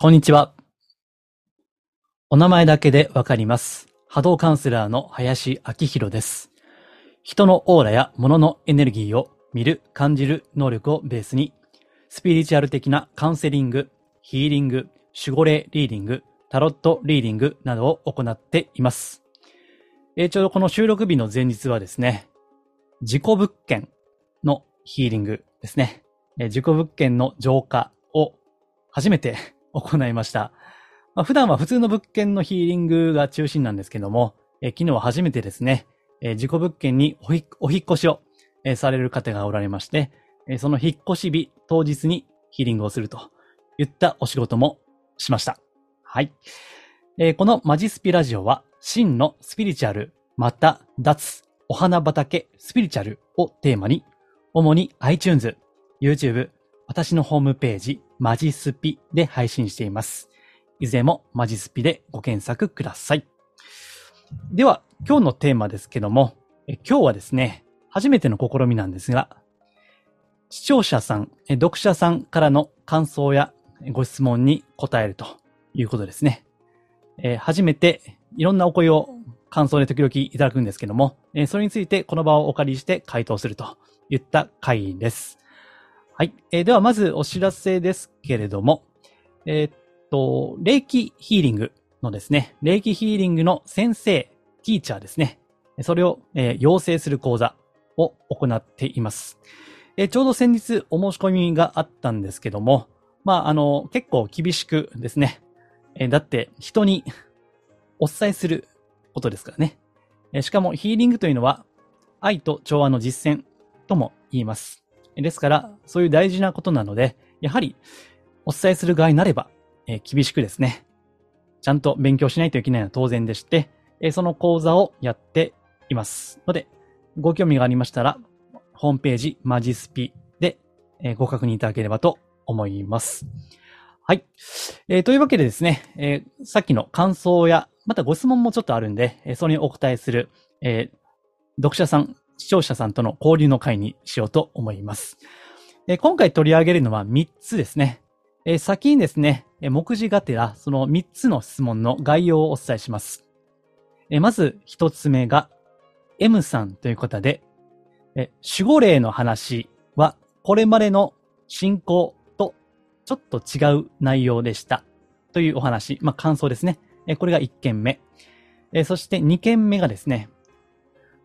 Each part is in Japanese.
こんにちは。お名前だけでわかります。波動カウンセラーの林明宏です。人のオーラや物のエネルギーを見る、感じる能力をベースに、スピリチュアル的なカウンセリング、ヒーリング、守護霊リーディング、タロットリーディングなどを行っています。えーちょうどこの収録日の前日はですね、自己物件のヒーリングですね。えー自己物件の浄化を初めて行いました。まあ、普段は普通の物件のヒーリングが中心なんですけども、え昨日は初めてですね、え自己物件におお引っ越しを、えされる方がおられまして、えその引っ越し日当日にヒーリングをするといったお仕事もしました。はい。えこのマジスピラジオは、真のスピリチュアル、また、脱、お花畑、スピリチュアルをテーマに、主に iTunes、YouTube、私のホームページ、マジスピで配信しています。いずれもマジスピでご検索ください。では、今日のテーマですけども、今日はですね、初めての試みなんですが、視聴者さん、読者さんからの感想やご質問に答えるということですね。えー初めていろんなお声を感想で時々いただくんですけども、えーそれについてこの場をお借りして回答するといった回です。はい。えーではまずお知らせですけれども、えーっと、霊気ヒーリングのですね、霊気ヒーリングの先生、ティーチャーですね。それを、えー養成する講座を行っています。えーちょうど先日お申し込みがあったんですけども、まあ、あの、結構厳しくですね、えーだって人にお伝えすることですからね。えーしかもヒーリングというのは愛と調和の実践とも言います。えーですから、そういう大事なことなので、やはりお伝えする側になれば、えー厳しくですね、ちゃんと勉強しないといけないのは当然でして、えーその講座をやっています。ので、ご興味がありましたら、ホームページマジスピで、えーご確認いただければと思います。はい。えーというわけでですね、えーさっきの感想や、またご質問もちょっとあるんで、えーそれにお答えする、えー読者さん、視聴者さんとの交流の会にしようと思います。え今回取り上げるのは3つですね。え先にですね、目次がてら、その3つの質問の概要をお伝えします。えまず1つ目が、M さんという方で、え守護霊の話は、これまでの信仰とちょっと違う内容でした。というお話、まあ、感想ですね。えこれが1件目。えそして2件目がですね、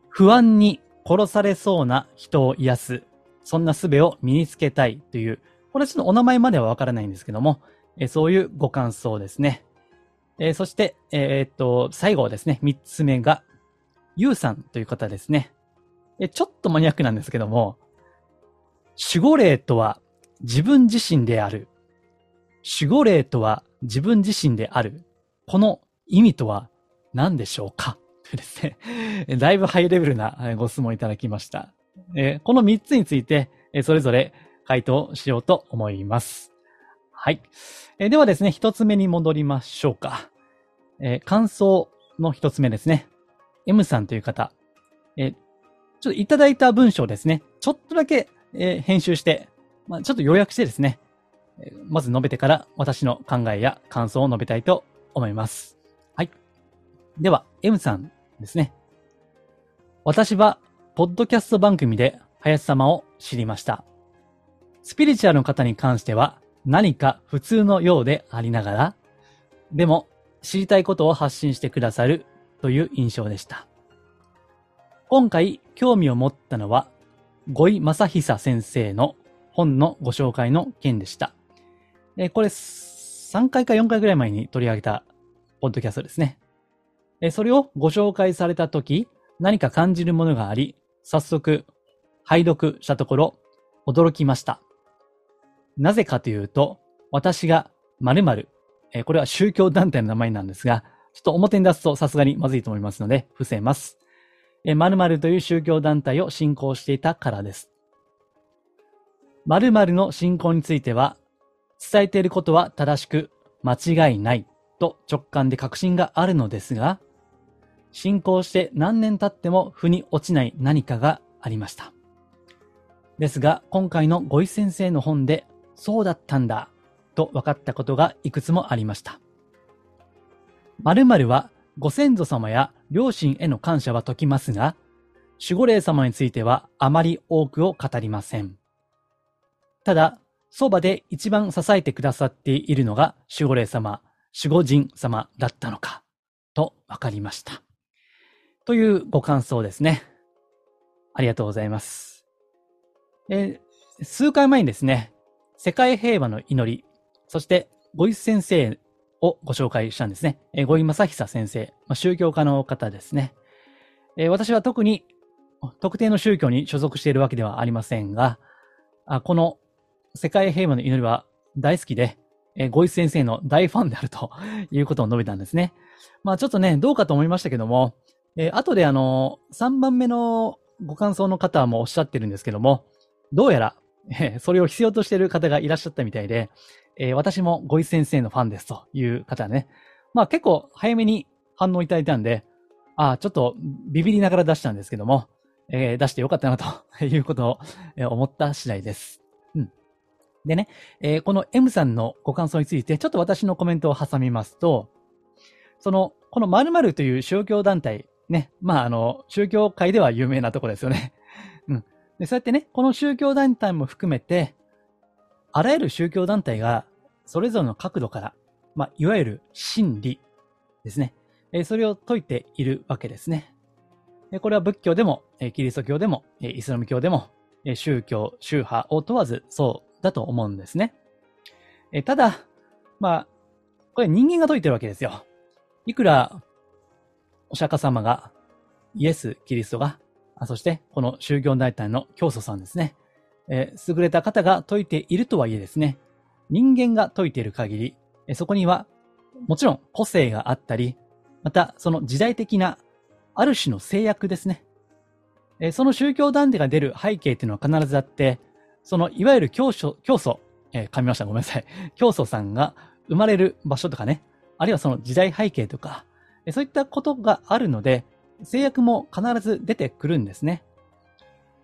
不安に殺されそうな人を癒す、そんな術を身につけたいという、これはちょっとお名前まではわからないんですけども、えーそういうご感想ですね。えーそして、えーっと、最後ですね、3つ目が、ゆうさんという方ですね。えーちょっとマニアックなんですけども、守護霊とは自分自身である。守護霊とは自分自身である。この意味とは何でしょうか？ですね、だいぶハイレベルなご質問いただきました。えーこの3つについて、えそれぞれ回答しようと思います。はい。えーではですね、1つ目に戻りましょうか。えー感想の1つ目ですね。M さんという方。えちょっといただいた文章ですね。ちょっとだけ、え編集して、まあ、ちょっと要約してですね、まず述べてから私の考えや感想を述べたいと思います。はい。では、M さんですね。私は、ポッドキャスト番組で林様を知りました。スピリチュアルの方に関しては何か普通のようでありながら、でも知りたいことを発信してくださるという印象でした。今回興味を持ったのは、五井正久先生の本のご紹介の件でした。えこれ、3回か4回ぐらい前に取り上げた、ポッドキャストですね。えそれをご紹介されたとき、何か感じるものがあり、早速、拝読したところ、驚きました。なぜかというと、私が〇〇、えこれは宗教団体の名前なんですが、ちょっと表に出すとさすがにまずいと思いますので、伏せます。え〇〇という宗教団体を信仰していたからです。〇〇の信仰については、伝えていることは正しく間違いないと直感で確信があるのですが、信仰して何年経っても腑に落ちない何かがありました。ですが、今回の五井先生の本で、そうだったんだと分かったことがいくつもありました。〇〇はご先祖様や両親への感謝は解きますが、守護霊様についてはあまり多くを語りません。ただ、そばで一番支えてくださっているのが守護霊様、守護神様だったのか、と分かりました。というご感想ですね。ありがとうございます。え、数回前にですね、世界平和の祈り、そしてご一先生をご紹介したんですね。えー、ご井正久先生、まあ、宗教家の方ですね。え、私は特に特定の宗教に所属しているわけではありませんが、あこの世界平和の祈りは大好きで、えー、ご一先生の大ファンであるということを述べたんですね。まあちょっとね、どうかと思いましたけども、えー、後であの、3番目のご感想の方もおっしゃってるんですけども、どうやら、えー、それを必要としている方がいらっしゃったみたいで、えー、私もご一先生のファンですという方ね。まあ結構早めに反応いただいたんで、ああ、ちょっとビビりながら出したんですけども、えー、出してよかったなと いうことを思った次第です。うんでね、えー、この M さんのご感想について、ちょっと私のコメントを挟みますと、その、この〇〇という宗教団体、ね、まあ、あの、宗教界では有名なとこですよね。うん。で、そうやってね、この宗教団体も含めて、あらゆる宗教団体が、それぞれの角度から、まあ、いわゆる真理ですね。え、それを説いているわけですね。これは仏教でも、えキリスト教でも、えイスラム教でも、え宗教、宗派を問わずそうだと思うんですね。えただ、まあ、これ人間が解いてるわけですよ。いくら、お釈迦様が、イエス・キリストが、そしてこの宗教大体の教祖さんですね。え優れた方が解いているとはいえですね、人間が解いている限り、えそこには、もちろん個性があったり、またその時代的なある種の制約ですね。えその宗教団体が出る背景っていうのは必ずあって、その、いわゆる教祖、教祖、えー、噛みました。ごめんなさい。教祖さんが生まれる場所とかね、あるいはその時代背景とか、そういったことがあるので、制約も必ず出てくるんですね。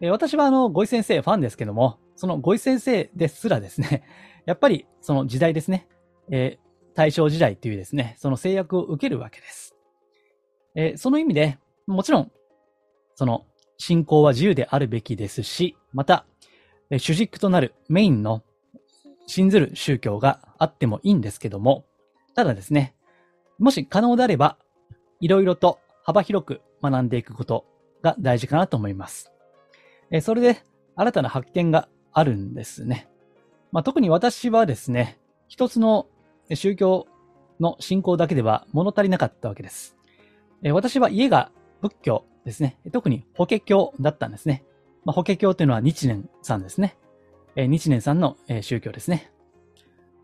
私はあの、ごい先生ファンですけども、そのごい先生ですらですね、やっぱりその時代ですね、えー、大正時代っていうですね、その制約を受けるわけです。えー、その意味で、もちろん、その信仰は自由であるべきですし、また、主軸となるメインの信ずる宗教があってもいいんですけども、ただですね、もし可能であれば、いろいろと幅広く学んでいくことが大事かなと思います。えそれで新たな発見があるんですね。まあ、特に私はですね、一つの宗教の信仰だけでは物足りなかったわけです。え私は家が仏教ですね。特に法華経だったんですね。まあ、法華経というのは日蓮さんですね。え、日蓮さんの、え、宗教ですね。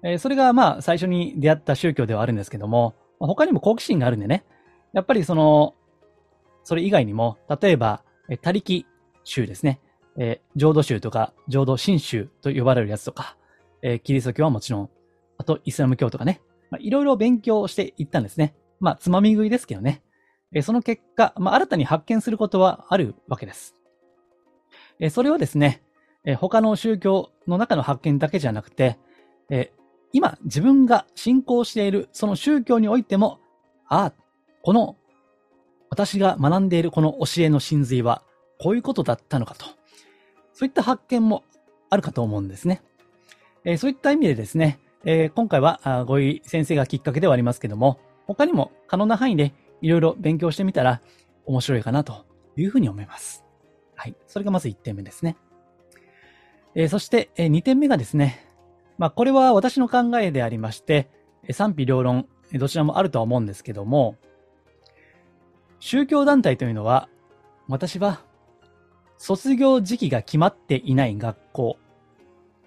え、それがまあ最初に出会った宗教ではあるんですけども、ま、他にも好奇心があるんでね、やっぱりその、それ以外にも、例えば、え、他力宗ですね。えー、浄土宗とか、浄土真宗と呼ばれるやつとか、えー、キリスト教はもちろん、あとイスラム教とかね、まあ、いろいろ勉強していったんですね。まあ、つまみ食いですけどね。えー、その結果、まあ、新たに発見することはあるわけです。えそれはですね、え他の宗教の中の発見だけじゃなくて、え今自分が信仰しているその宗教においても、ああ、この私が学んでいるこの教えの真髄はこういうことだったのかと。そういった発見もあるかと思うんですね。えそういった意味でですね、え今回はごい先生がきっかけではありますけども、他にも可能な範囲でいろいろ勉強してみたら面白いかなというふうに思います。はい。それがまず1点目ですね。えー、そして、え、2点目がですね、まあ、これは私の考えでありまして、賛否両論、どちらもあるとは思うんですけども、宗教団体というのは、私は、卒業時期が決まっていない学校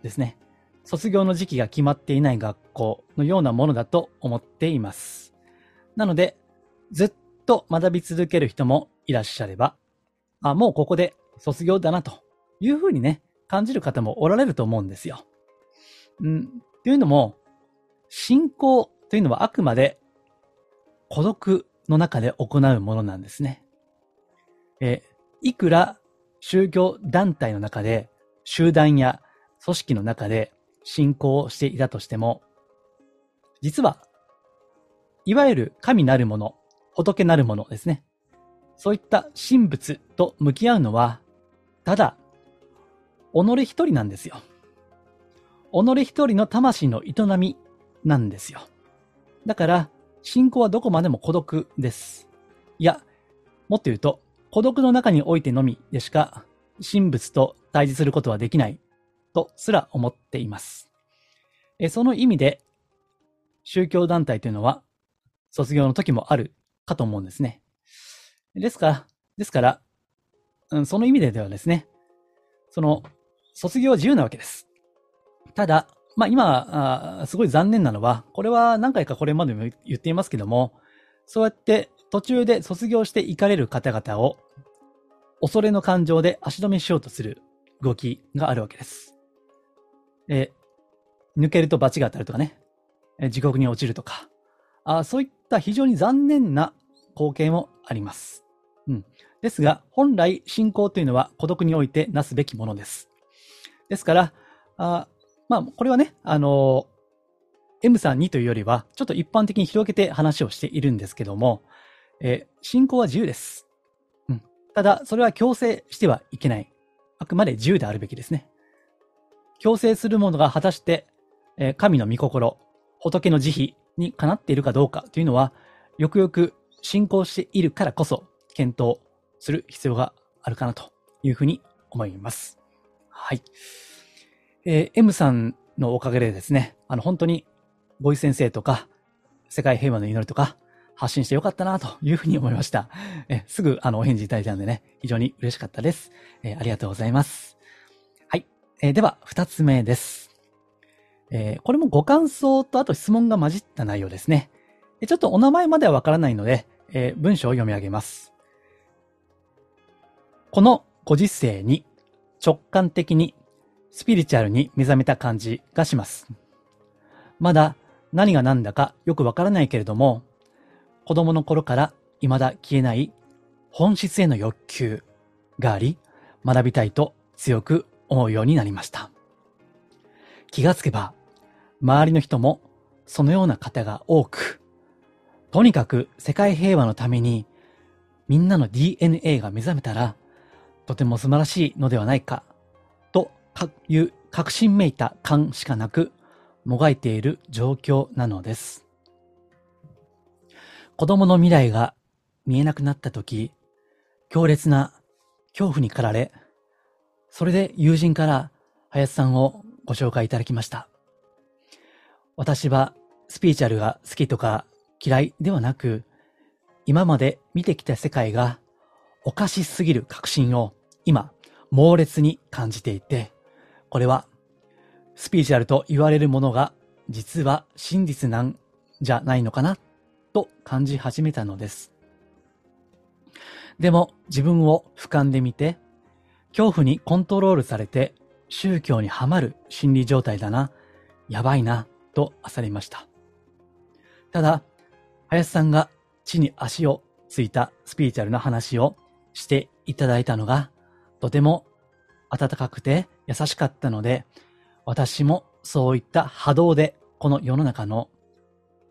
ですね。卒業の時期が決まっていない学校のようなものだと思っています。なので、ずっと学び続ける人もいらっしゃれば、あ、もうここで卒業だなというふうにね、感じる方もおられると思うんですよ。うん。というのも、信仰というのはあくまで孤独の中で行うものなんですね。え、いくら宗教団体の中で、集団や組織の中で信仰をしていたとしても、実は、いわゆる神なるもの、仏なるものですね。そういった神仏と向き合うのは、ただ、己一人なんですよ。己一人の魂の営みなんですよ。だから、信仰はどこまでも孤独です。いや、もっと言うと、孤独の中においてのみでしか、神仏と対峙することはできない、とすら思っています。えその意味で、宗教団体というのは、卒業の時もあるかと思うんですね。ですから、ですから、うん、その意味でではですね、その、卒業は自由なわけです。ただ、まあ今あ、すごい残念なのは、これは何回かこれまでも言っていますけども、そうやって途中で卒業して行かれる方々を、恐れの感情で足止めしようとする動きがあるわけです。え抜けると罰が当たるとかね、地獄に落ちるとかあ、そういった非常に残念な光景もあります。うん。ですが、本来信仰というのは孤独においてなすべきものです。ですから、あまあ、これはね、あの、M さんにというよりは、ちょっと一般的に広げて話をしているんですけども、えー、信仰は自由です。うん。ただ、それは強制してはいけない。あくまで自由であるべきですね。強制するものが果たして、えー、神の御心、仏の慈悲にかなっているかどうかというのは、よくよく信仰しているからこそ、検討する必要があるかなというふうに思います。はい。えー、M さんのおかげでですね、あの、本当に、ボイ先生とか、世界平和の祈りとか、発信してよかったなというふうに思いました。えすぐ、あの、お返事いただいたのでね、非常に嬉しかったです。えー、ありがとうございます。はい。えー、では、二つ目です。えー、これもご感想とあと質問が混じった内容ですね。ちょっとお名前まではわからないので、え文章を読み上げます。このご時世に直感的にスピリチュアルに目覚めた感じがします。まだ何が何だかよくわからないけれども、子供の頃から未だ消えない本質への欲求があり、学びたいと強く思うようになりました。気がつけば、周りの人もそのような方が多く、とにかく世界平和のためにみんなの DNA が目覚めたら、とても素晴らしいのではないかという確信めいた感しかなく、もがいている状況なのです。子供の未来が見えなくなった時、強烈な恐怖に駆られ、それで友人から林さんをご紹介いただきました。私はスピーチャルが好きとか嫌いではなく、今まで見てきた世界がおかしすぎる確信を今猛烈に感じていて、これは、スピーチュアルと言われるものが実は真実なんじゃないのかなと感じ始めたのです。でも自分を俯瞰で見て、恐怖にコントロールされて宗教にはまる心理状態だな、やばいな、と焦りました。ただ、林さんが地に足をついたスピリチュアルな話をしていただいたのが、とても温かくて優しかったので、私もそういった波動でこの世の中の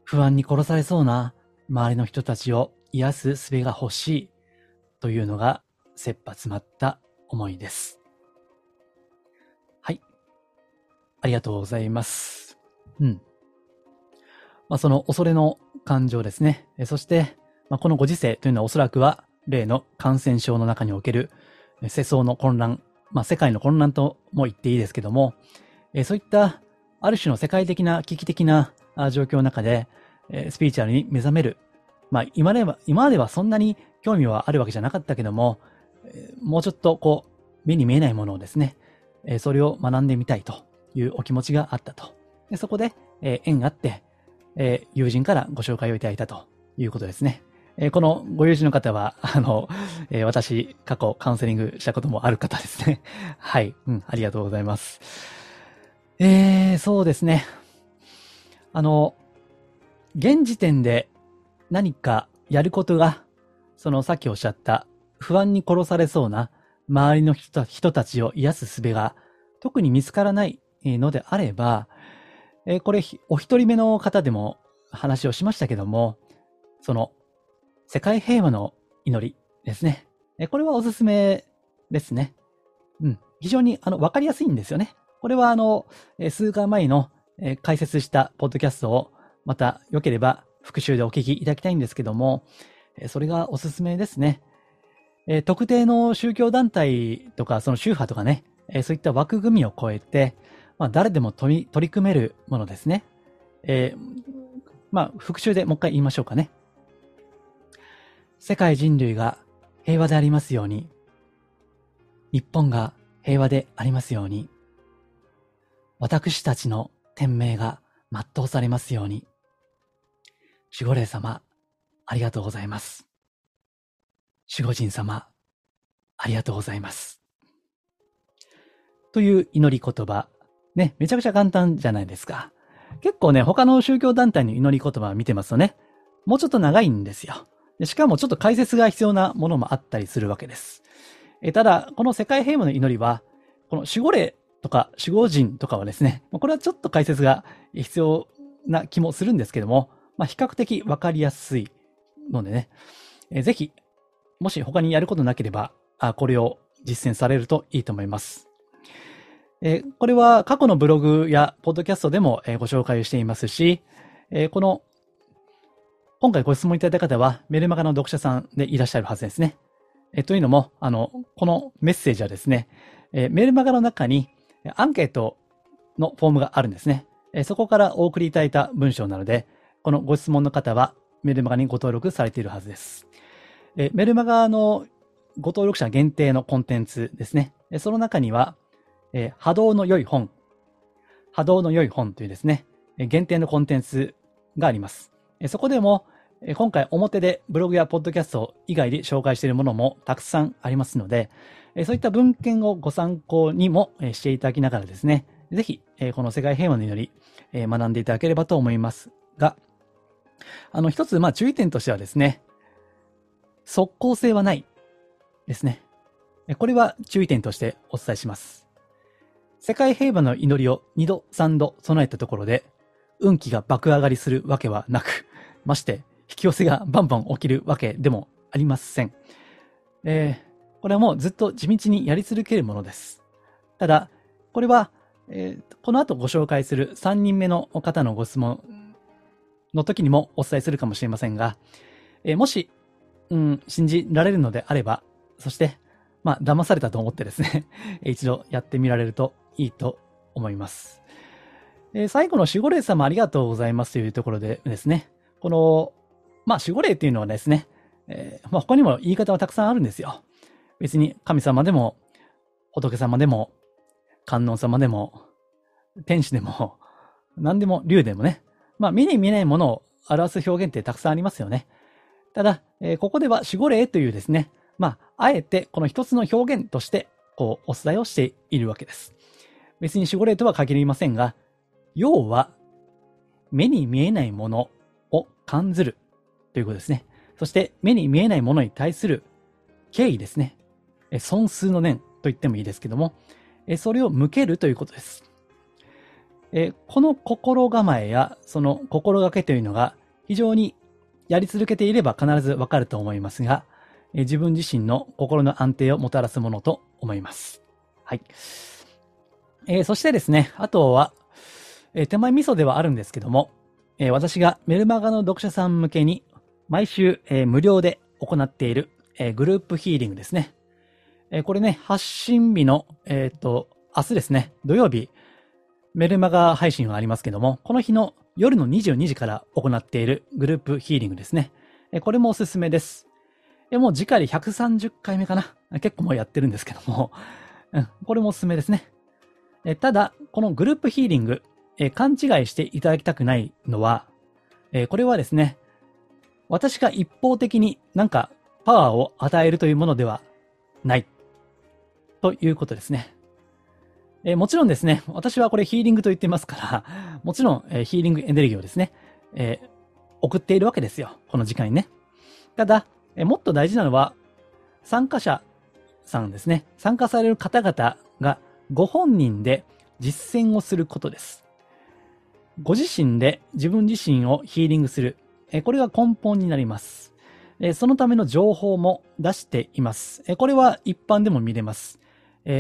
不安に殺されそうな周りの人たちを癒す術が欲しいというのが切羽詰まった思いです。はい。ありがとうございます。うん。まあ、その恐れの感情ですね。そして、まあ、このご時世というのはおそらくは例の感染症の中における世相の混乱まあ、世界の混乱とも言っていいですけども、え、そういったある種の世界的な危機的な状況の中で、え、スピーチュアルに目覚める。まあ、今では、今まではそんなに興味はあるわけじゃなかったけども、え、もうちょっとこう、目に見えないものをですね、え、それを学んでみたいというお気持ちがあったと。でそこで、え、縁があって、え、友人からご紹介をいただいたということですね。えー、このご友人の方は、あの、えー、私、過去カウンセリングしたこともある方ですね。はい。うん、ありがとうございます。えー、そうですね。あの、現時点で何かやることが、そのさっきおっしゃった不安に殺されそうな周りの人たちを癒す術が特に見つからないのであれば、えー、これ、お一人目の方でも話をしましたけども、その、世界平和の祈りですね。これはおすすめですね。うん。非常に、あの、わかりやすいんですよね。これは、あの、数回前の、解説したポッドキャストを、また、良ければ復習でお聞きいただきたいんですけども、それがおすすめですね。特定の宗教団体とか、その宗派とかね、そういった枠組みを超えて、まあ、誰でも取り取り組めるものですね。えー、まあ、復習でもう一回言いましょうかね。世界人類が平和でありますように、日本が平和でありますように、私たちの天命が全うされますように、守護霊様、ありがとうございます。守護神様、ありがとうございます。という祈り言葉。ね、めちゃくちゃ簡単じゃないですか。結構ね、他の宗教団体の祈り言葉を見てますとね、もうちょっと長いんですよ。しかもちょっと解説が必要なものもあったりするわけです。えただ、この世界平和の祈りは、この守護霊とか守護神とかはですね、これはちょっと解説が必要な気もするんですけども、まあ、比較的わかりやすいのでね、えぜひ、もし他にやることなければ、あこれを実践されるといいと思います。えこれは過去のブログやポッドキャストでも、えご紹介していますし、えこの、今回ご質問いただいた方はメルマガの読者さんでいらっしゃるはずですね。えというのも、あの、このメッセージはですね、えメルマガの中にアンケートのフォームがあるんですね。えそこからお送りいただいた文章なので、このご質問の方はメルマガにご登録されているはずです。えメルマガのご登録者限定のコンテンツですね。その中には、え波動の良い本、波動の良い本というですね、限定のコンテンツがあります。そこでも、今回表でブログやポッドキャスト以外で紹介しているものもたくさんありますので、そういった文献をご参考にもしていただきながらですね、ぜひ、この世界平和の祈り、学んでいただければと思いますが、あの、一つ、まあ、注意点としてはですね、即効性はないですね。これは注意点としてお伝えします。世界平和の祈りを2度3度備えたところで、運気が爆上がりするわけはなく、まして、引き寄せがバンバン起きるわけでもありません。えー、これはもうずっと地道にやり続けるものです。ただ、これは、えー、この後ご紹介する3人目の方のご質問の時にもお伝えするかもしれませんが、えー、もし、うん、信じられるのであれば、そして、まあ、騙されたと思ってですね 一度やってみられるといいと思います。え最後の守護霊様ありがとうございますというところでですね、この、まあ守護霊っていうのはですね、えー、まあ他にも言い方はたくさんあるんですよ。別に神様でも、仏様でも、観音様でも、天使でも、何でも竜でもね、まあ目に見えないものを表す表現ってたくさんありますよね。ただ、えー、ここでは守護霊というですね、まあ、あえてこの一つの表現として、こう、お伝えをしているわけです。別に守護霊とは限りませんが、要は、目に見えないもの感ずるということですね。そして目に見えないものに対する敬意ですね。損数の念と言ってもいいですけども、それを向けるということです。この心構えやその心がけというのが非常にやり続けていれば必ずわかると思いますが、自分自身の心の安定をもたらすものと思います。はい。えー、そしてですね、あとは、えー、手前味噌ではあるんですけども、えー、私がメルマガの読者さん向けに毎週、え無料で行っている、えグループヒーリングですね。えこれね、発信日の、えっ、と、明日ですね、土曜日、メルマガ配信はありますけども、この日の夜の22時から行っているグループヒーリングですね。えこれもおすすめです。えもう次回で130回目かな。結構もうやってるんですけども、うん、これもおすすめですね。えただ、このグループヒーリング、え勘違いしていただきたくないのは、えこれはですね、私が一方的になんかパワーを与えるというものではない。ということですね。えもちろんですね、私はこれヒーリングと言ってますから、もちろん、えヒーリングエネルギーをですね、えー、送っているわけですよ。この時間にね。ただ、えもっと大事なのは、参加者さんですね。参加される方々がご本人で実践をすることです。ご自身で自分自身をヒーリングする。これが根本になります。そのための情報も出しています。これは一般でも見れます。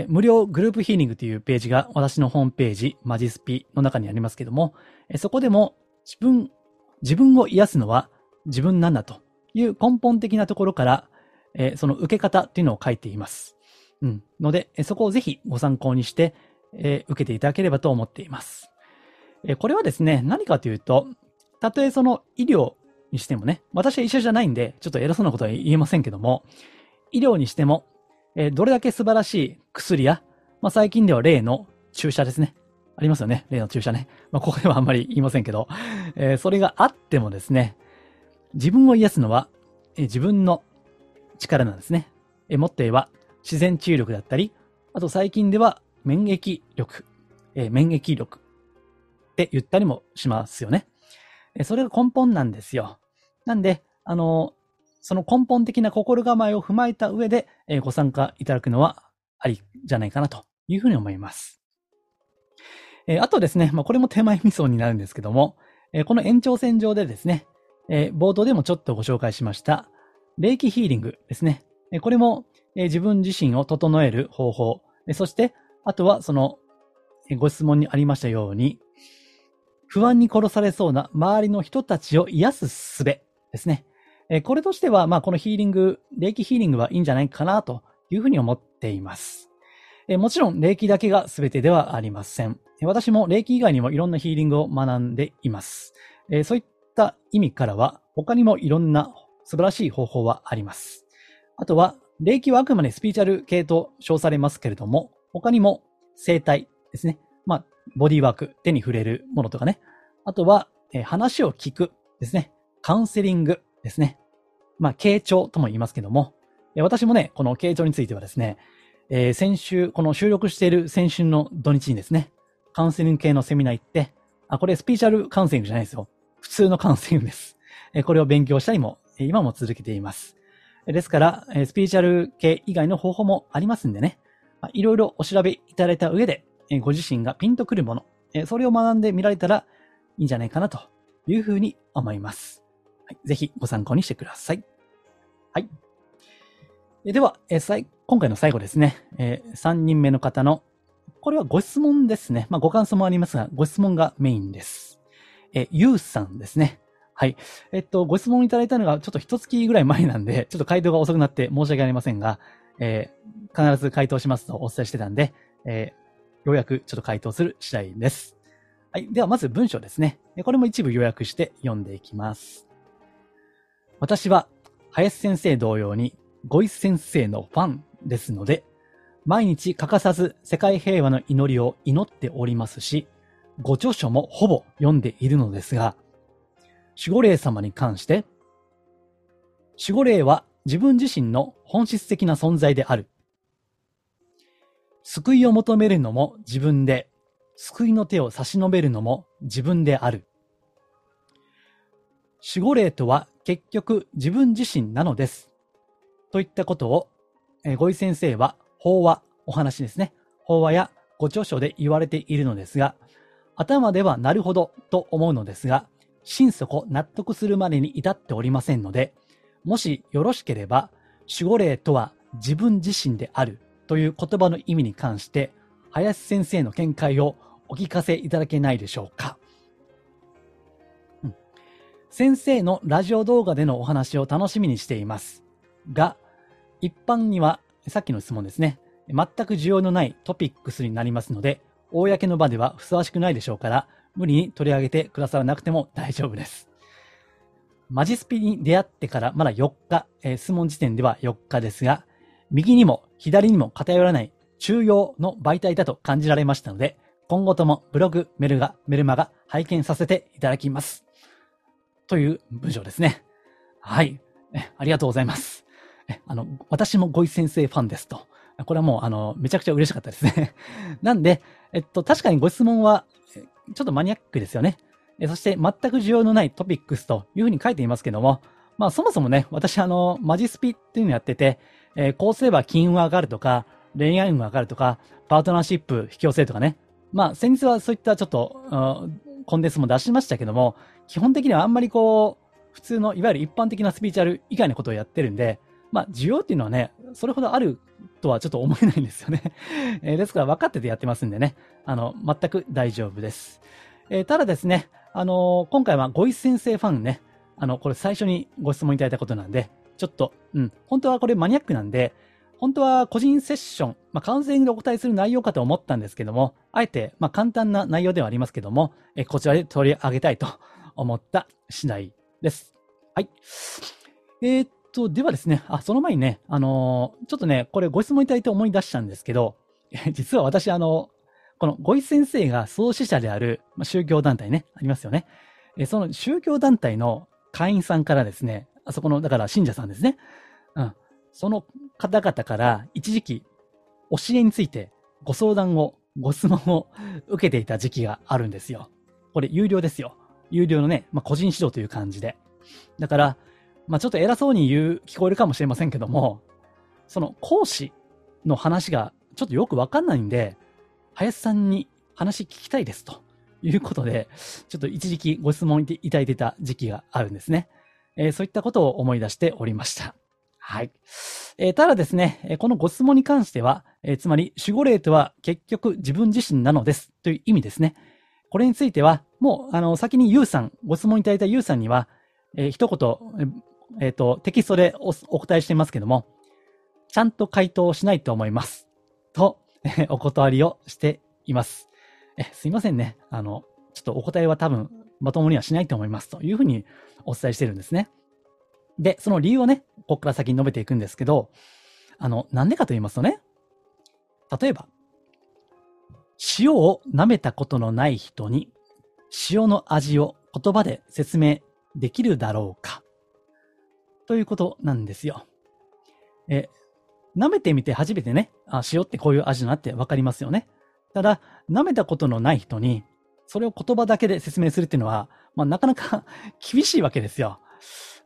無料グループヒーリングというページが私のホームページ、マジスピの中にありますけども、そこでも自分、自分を癒すのは自分なんだという根本的なところから、その受け方っていうのを書いています。うん。ので、そこをぜひご参考にして、受けていただければと思っています。えこれはですね、何かというと、たとえその医療にしてもね、私は医者じゃないんで、ちょっと偉そうなことは言えませんけども、医療にしても、えどれだけ素晴らしい薬や、まあ、最近では例の注射ですね。ありますよね。例の注射ね。まあ、ここではあんまり言いませんけど、えー、それがあってもですね、自分を癒すのは、えー、自分の力なんですね。えー、もっと言えば、自然治癒力だったり、あと最近では免疫力、え、免疫力って言ったりもしますよね。それが根本なんですよ。なんで、あのその根本的な心構えを踏まえた上で、え、ご参加いただくのはありじゃないかなというふうに思います。え、あとですね、まあ、これも手前味噌になるんですけども、え、この延長線上でですね、え冒頭でもちょっとご紹介しました、霊気ヒーリングですね。えこれも、え自分自身を整える方法、えそして、あとはその、えご質問にありましたように、不安に殺されそうな周りの人たちを癒す術ですね。えこれとしては、まあ、このヒーリング、霊気ヒーリングはいいんじゃないかなというふうに思っています。えもちろん、霊気だけが全てではありません。私も霊気以外にもいろんなヒーリングを学んでいます。えそういった意味からは、他にもいろんな素晴らしい方法はあります。あとは、霊気はあくまでスピーチャル系と称されますけれども、他にも生体ですね。まあ、ボディワーク、手に触れるものとかね。あとは、え話を聞くですね。カウンセリングですね。まあ、傾聴とも言いますけどもえ、私もね、この傾聴についてはですね、えー、先週、この収録している先週の土日にですね、カウンセリング系のセミナー行って、あ、これスピーチャルカウンセリングじゃないですよ。普通のカウンセリングです。えー、これを勉強したりもえ、今も続けています。ですからえ、スピーチャル系以外の方法もありますんでね、いろいろお調べいただいた上で、ご自身がピンとくるもの、それを学んでみられたらいいんじゃないかなというふうに思います。はい、ぜひご参考にしてください。はい。えでは、え今回の最後ですね、え、3人目の方の、これはご質問ですね。まあ、ご感想もありますが、ご質問がメインです。えゆうさんですね。はい。えっと、ご質問いただいたのがちょっと一月ぐらい前なんで、ちょっと回答が遅くなって申し訳ありませんが、えー、必ず回答しますとお伝えしてたんで、えー、ようやくちょっと回答する次第です。はい。では、まず文章ですね。これも一部予約して読んでいきます。私は、林先生同様に、ゴイス先生のファンですので、毎日欠かさず世界平和の祈りを祈っておりますし、ご著書もほぼ読んでいるのですが、守護霊様に関して、守護霊は自分自身の本質的な存在である。救いを求めるのも自分で、救いの手を差し伸べるのも自分である。守護霊とは結局自分自身なのです。といったことを、えー、ごい先生は法話、お話ですね。法話やご著書で言われているのですが、頭ではなるほどと思うのですが、心底納得するまでに至っておりませんので、もしよろしければ、守護霊とは自分自身であるという言葉の意味に関して、林先生の見解をお聞かせいただけないでしょうか。うん、先生のラジオ動画でのお話を楽しみにしています。が、一般には、さっきの質問ですね、全く需要のないトピックスになりますので、公の場ではふさわしくないでしょうから、無理に取り上げてくださらなくても大丈夫です。マジスピに出会ってからまだ4日、えー、質問時点では4日ですが、右にも左にも偏らない中庸の媒体だと感じられましたので、今後ともブログ、メルガ、メルマが拝見させていただきます。という文章ですね。はい。ありがとうございます。あの、私もゴイ先生ファンですと。これはもう、あの、めちゃくちゃ嬉しかったですね。なんで、えっと、確かにご質問は、ちょっとマニアックですよね。そして全く需要のないトピックスというふうに書いていますけども、まあそもそもね、私あの、マジスピっていうのをやってて、えー、こうすれば金運が上がるとか、恋愛運が上がるとか、パートナーシップ引き寄せとかね。まあ先日はそういったちょっと、コンテンツも出しましたけども、基本的にはあんまりこう、普通のいわゆる一般的なスピーチャル以外のことをやってるんで、まあ、需要っていうのはね、それほどあるとはちょっと思えないんですよね。え、ですから分かっててやってますんでね、あの、全く大丈夫です。えー、ただですね、あのー、今回はご一先生ファンね、あの、これ最初にご質問いただいたことなんで、ちょっと、うん、本当はこれマニアックなんで、本当は個人セッション、まあ、カウンセリングでお答えする内容かと思ったんですけども、あえて、まあ、簡単な内容ではありますけども、えこちらで取り上げたいと思った次第です。はい。えー、っと、ではですね、あ、その前にね、あのー、ちょっとね、これご質問いただいて思い出したんですけど、実は私、あの、このご一先生が創始者である、まあ、宗教団体ね、ありますよね。えその宗教団体の会員さんからですね、あそこの、だから信者さんですね。うん。その方々から一時期、教えについてご相談を、ご質問を受けていた時期があるんですよ。これ有料ですよ。有料のね、まあ、個人指導という感じで。だから、まあ、ちょっと偉そうに言う、聞こえるかもしれませんけども、その講師の話がちょっとよくわかんないんで、林さんに話聞きたいですということで、ちょっと一時期ご質問いただいてた時期があるんですね。えー、そういったことを思い出しておりました。はい。えー、ただですね、このご質問に関しては、えー、つまり守護霊とは結局自分自身なのですという意味ですね。これについては、もう、あの、先にユウさん、ご質問いただいたユウさんには、えー、一言、えっ、と、テキストでおお答えしていますけども、ちゃんと回答しないと思います。と、えお断りをしています。え、すいませんね。あの、ちょっとお答えは多分、まともにはしないと思います。というふうにお伝えしてるんですね。で、その理由をね、ここから先に述べていくんですけど、あの、なんでかと言いますとね、例えば、塩を舐めたことのない人に、塩の味を言葉で説明できるだろうかということなんですよ。え、舐めてみて初めてね、あ、塩ってこういう味だなってわかりますよね。ただ、舐めたことのない人に、それを言葉だけで説明するっていうのは、まあ、なかなか 厳しいわけですよ。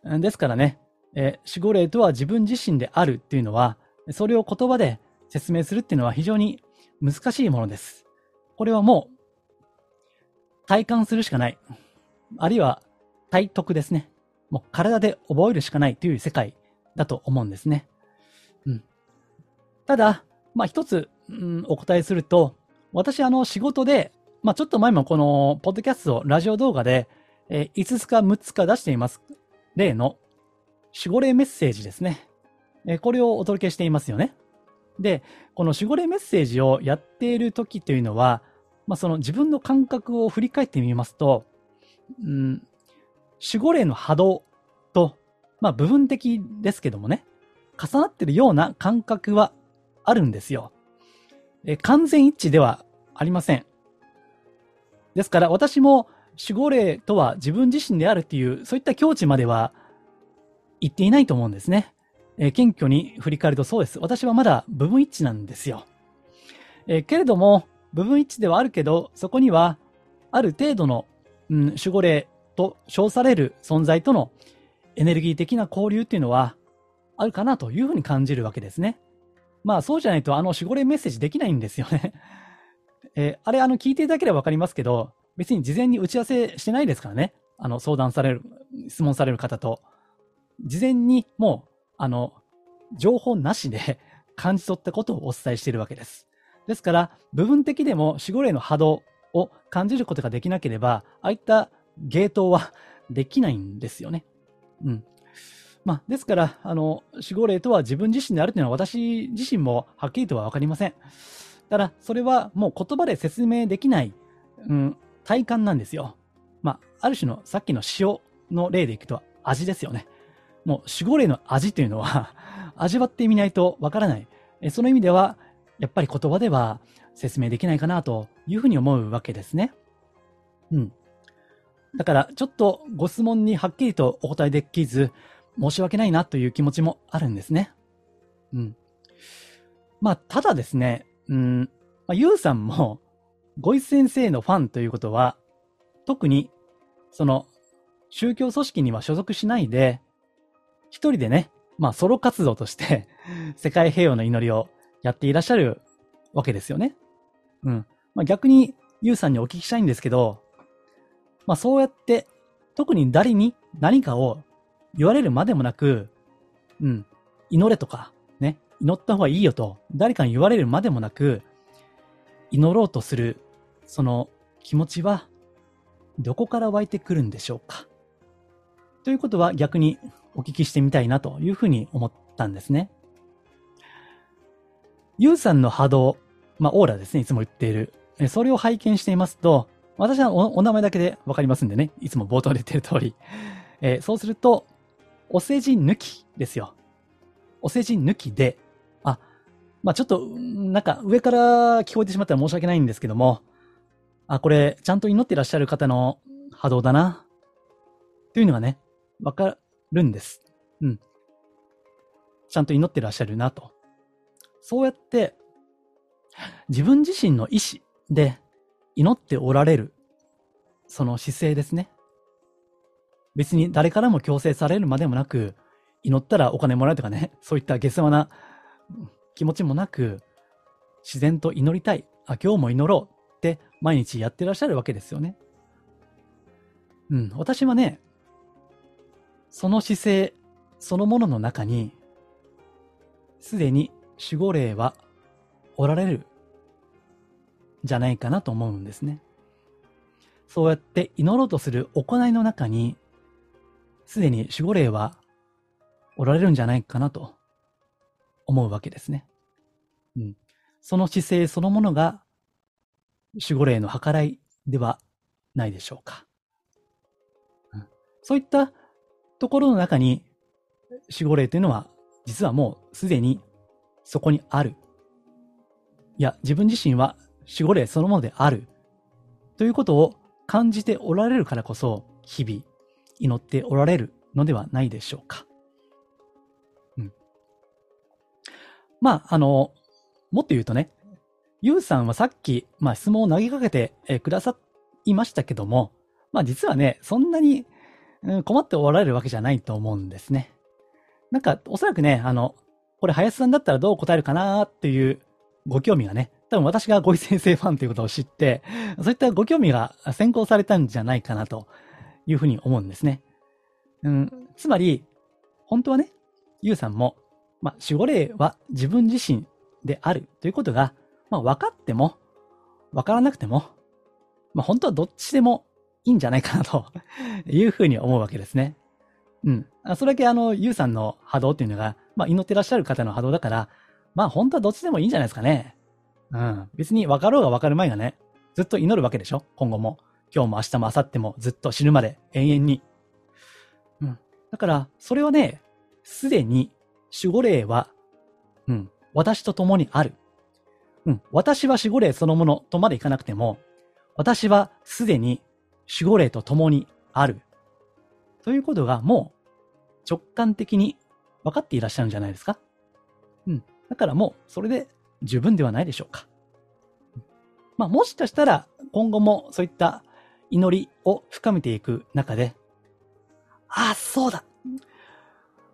ですからね、え守護霊とは自分自身であるっていうのは、それを言葉で説明するっていうのは非常に難しいものです。これはもう、体感するしかない。あるいは、体得ですね。もう体で覚えるしかないという世界だと思うんですね。うん。ただ、まあ一つ、うん、お答えすると、私あの仕事で、まあちょっと前もこのポッドキャスト、ラジオ動画で、えー、5つか6つか出しています。例の守護霊メッセージですね。えー、これをお届けしていますよね。で、この守護霊メッセージをやっている時というのは、まあその自分の感覚を振り返ってみますと、うん、守護霊の波動と、まあ部分的ですけどもね、重なってるような感覚はあるんですよ。え完全一致ではありません。ですから私も守護霊とは自分自身であるっていう、そういった境地までは言っていないと思うんですね。えー、謙虚に振り返るとそうです。私はまだ部分一致なんですよ。えー、けれども、部分一致ではあるけど、そこには、ある程度の、うん、守護霊と称される存在とのエネルギー的な交流っていうのはあるかなというふうに感じるわけですね。まあそうじゃないとあの守護霊メッセージできないんですよね。えー、あれあの聞いていただければわかりますけど、別に事前に打ち合わせしてないですからね。あの相談される、質問される方と。事前にもう、あの、情報なしで 感じ取ったことをお伝えしているわけです。ですから、部分的でも守護霊の波動を感じることができなければ、ああいったゲートは できないんですよね。うん。まあ、ですから、あの、守護霊とは自分自身であるというのは私自身もはっきりとはわかりません。ただ、それはもう言葉で説明できない、うん、体感なんですよ。まあ、ある種のさっきの塩の例でいくと味ですよね。もう守護霊の味というのは 味わってみないとわからない。その意味では、やっぱり言葉では説明できないかなというふうに思うわけですね。うん。だから、ちょっとご質問にはっきりとお答えできず、申し訳ないなという気持ちもあるんですね。うん。まあ、ただですね、うん、まあ、ゆうさんも、ご一先生のファンということは、特に、その、宗教組織には所属しないで、一人でね、まあ、ソロ活動として 世界平和の祈りをやっていらっしゃるわけですよね。うん。まあ、逆に、ゆうさんにお聞きしたいんですけど、まあそうやって、特に誰に何かを言われるまでもなく、うん、祈れとか、祈った方がいいよと、誰かに言われるまでもなく、祈ろうとする、その気持ちは、どこから湧いてくるんでしょうか？ということは逆にお聞きしてみたいなというふうに思ったんですね。ユウさんの波動、まあ、オーラですね、いつも言っている。それを拝見していますと、私はお名前だけでわかりますんでね、いつも冒頭で言ってる通り。えー、そうすると、お世辞抜きですよ。お世辞抜きで、まあ、ちょっと、なんか上から聞こえてしまったら申し訳ないんですけども、あ、これ、ちゃんと祈ってらっしゃる方の波動だな、というのがね、わかるんです。うん。ちゃんと祈ってらっしゃるなと。そうやって、自分自身の意志で祈っておられる、その姿勢ですね。別に誰からも強制されるまでもなく、祈ったらお金もらうとかね、そういった下世話な気持ちもなく、自然と祈りたい。あ、今日も祈ろうって毎日やってらっしゃるわけですよね。うん、私はね、その姿勢そのものの中に、すでに守護霊はおられるじゃないかなと思うんですね。そうやって祈ろうとする行いの中に、すでに守護霊はおられるんじゃないかなと思うわけですね。うん。その姿勢そのものが守護霊の計らいではないでしょうか。うん、そういったところの中に守護霊というのは実はもうすでにそこにある。いや、自分自身は守護霊そのものである。ということを感じておられるからこそ、日々祈っておられるのではないでしょうか。まあ、あの、もっと言うとね、ゆうさんはさっき、まあ質問を投げかけて、えくださいましたけども、まあ実はね、そんなに、うん、困っておられるわけじゃないと思うんですね。なんか、おそらくね、あの、これ林さんだったらどう答えるかなっていうご興味がね、多分私がご井先生ファンということを知って、そういったご興味が先行されたんじゃないかなというふうに思うんですね。うん、つまり、本当はね、ゆうさんも、まあ、守護霊は自分自身であるということが、まあ、分かっても、分からなくても、まあ、本当はどっちでもいいんじゃないかなと いうふうに思うわけですね。うん。それだけあの、ゆうさんの波動っていうのが、まあ、祈ってらっしゃる方の波動だから、まあ、本当はどっちでもいいんじゃないですかね。うん。別に分かろうが分かる前がね、ずっと祈るわけでしょ今後も。今日も明日も明後日もずっと死ぬまで永遠に。うん。だから、それはね、すでに守護霊は、うん、私と共にある。うん、私は守護霊そのものとまでいかなくても、私はすでに守護霊と共にある。ということがもう直感的に分かっていらっしゃるんじゃないですかうん。だからもうそれで十分ではないでしょうか。まあもしかしたら今後もそういった祈りを深めていく中で、ああ、そうだ。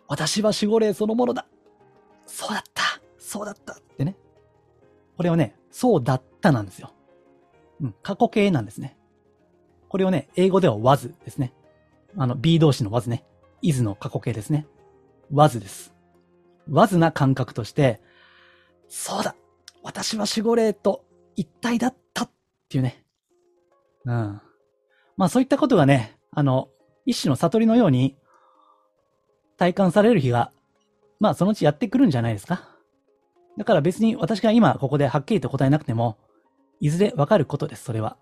私は守護霊そのものだ。そうだった。そうだったってね。これはね、そうだったなんですよ。うん、過去形なんですね。これをね、英語では was ですね。あの、B 動詞の was ね。is の過去形ですね。was です。was な感覚として、そうだ私は守護霊と一体だったっていうね。うん。まあそういったことがね、あの、一種の悟りのように体感される日が、まあそのうちやってくるんじゃないですか。だから別に私が今ここではっきりと答えなくても、いずれわかることです、それは。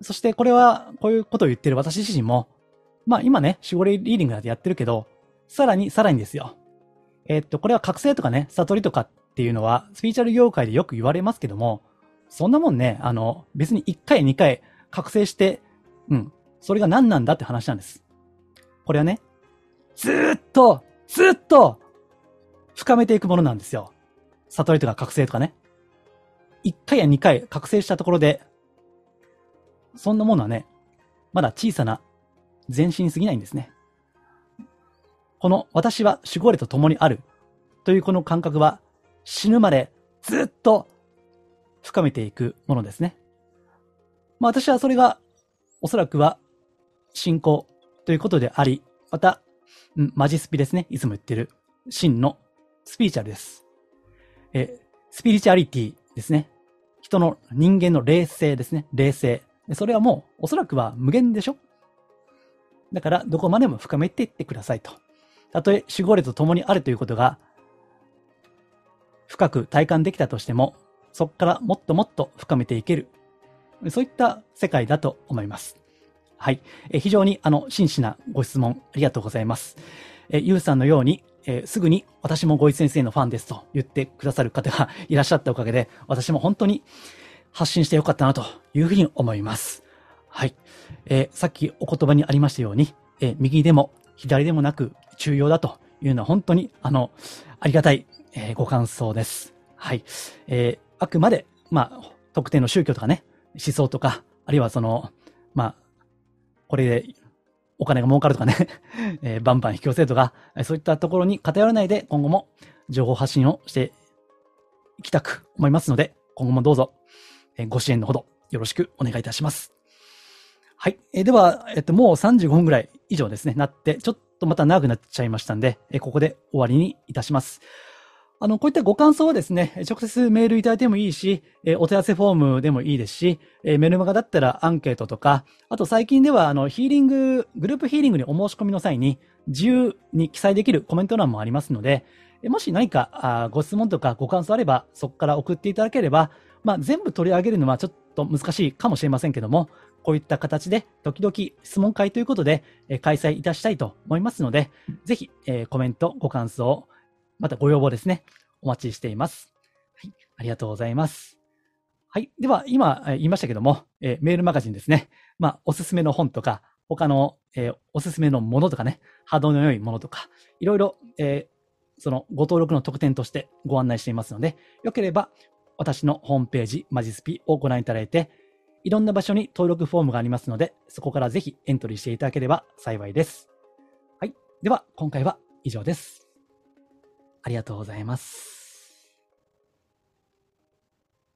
そしてこれは、こういうことを言ってる私自身も、まあ今ね、守護霊リーディングなんてやってるけど、さらにさらにですよ。えー、っと、これは覚醒とかね、悟りとかっていうのは、スピーチャル業界でよく言われますけども、そんなもんね、あの、別に1回2回覚醒して、うん、それが何なんだって話なんです。これはね、ずっと、ずっと、深めていくものなんですよ。悟りとか覚醒とかね。1回や2回覚醒したところで、そんなものはね、まだ小さな前進すぎないんですね。この私は守護霊と共にあるというこの感覚は死ぬまでずっと深めていくものですね。まあ私はそれがおそらくは信仰ということであり、また、マジスピですね。いつも言ってる、真のスピリチュアルです。え、スピリチュアリティですね。人の人間の霊性ですね。霊性。それはもう、おそらくは無限でしょだから、どこまでも深めていってくださいと。たとえ守護霊と共にあるということが、深く体感できたとしても、そこからもっともっと深めていける。そういった世界だと思います。はい。え非常に、あの、真摯なご質問、ありがとうございます。えゆうさんのように、え、すぐに私もご一先生のファンですと言ってくださる方がいらっしゃったおかげで、私も本当に発信してよかったなというふうに思います。はい。えー、さっきお言葉にありましたように、えー、右でも左でもなく中庸だというのは本当に、あの、ありがたい、えー、ご感想です。はい。え、あくまで、まあ、特定の宗教とかね、思想とか、あるいはその、まあ、これでお金が儲かるとかね えー、バンバン引き寄せるとか、そういったところに偏らないで今後も情報発信をしていきたく思いますので、今後もどうぞ、え、ご支援のほどよろしくお願いいたします。はい。えー、では、えっと、もう35分ぐらい以上ですね、なって、ちょっとまた長くなっちゃいましたんで、えここで終わりにいたします。あの、こういったご感想はですね、直接メールいただいてもいいし、えお手合わせフォームでもいいですし、えメルマガだったらアンケートとか、あと最近では、あの、ヒーリング、グループヒーリングにお申し込みの際に、自由に記載できるコメント欄もありますので、もし何かあご質問とかご感想あれば、そこから送っていただければ、まあ、全部取り上げるのはちょっと難しいかもしれませんけども、こういった形で時々質問会ということで、え開催いたしたいと思いますので、ぜひ、えコメント、ご感想、またご要望ですね、お待ちしています。はい、ありがとうございます。はい。では、今言いましたけども、えー、メールマガジンですね。まあ、おすすめの本とか、他の、えー、おすすめのものとかね、波動の良いものとか、いろいろ、えー、そのご登録の特典としてご案内していますので、よければ、私のホームページ、マジスピをご覧いただいて、いろんな場所に登録フォームがありますので、そこからぜひエントリーしていただければ幸いです。はい。では、今回は以上です。ありがとうございます。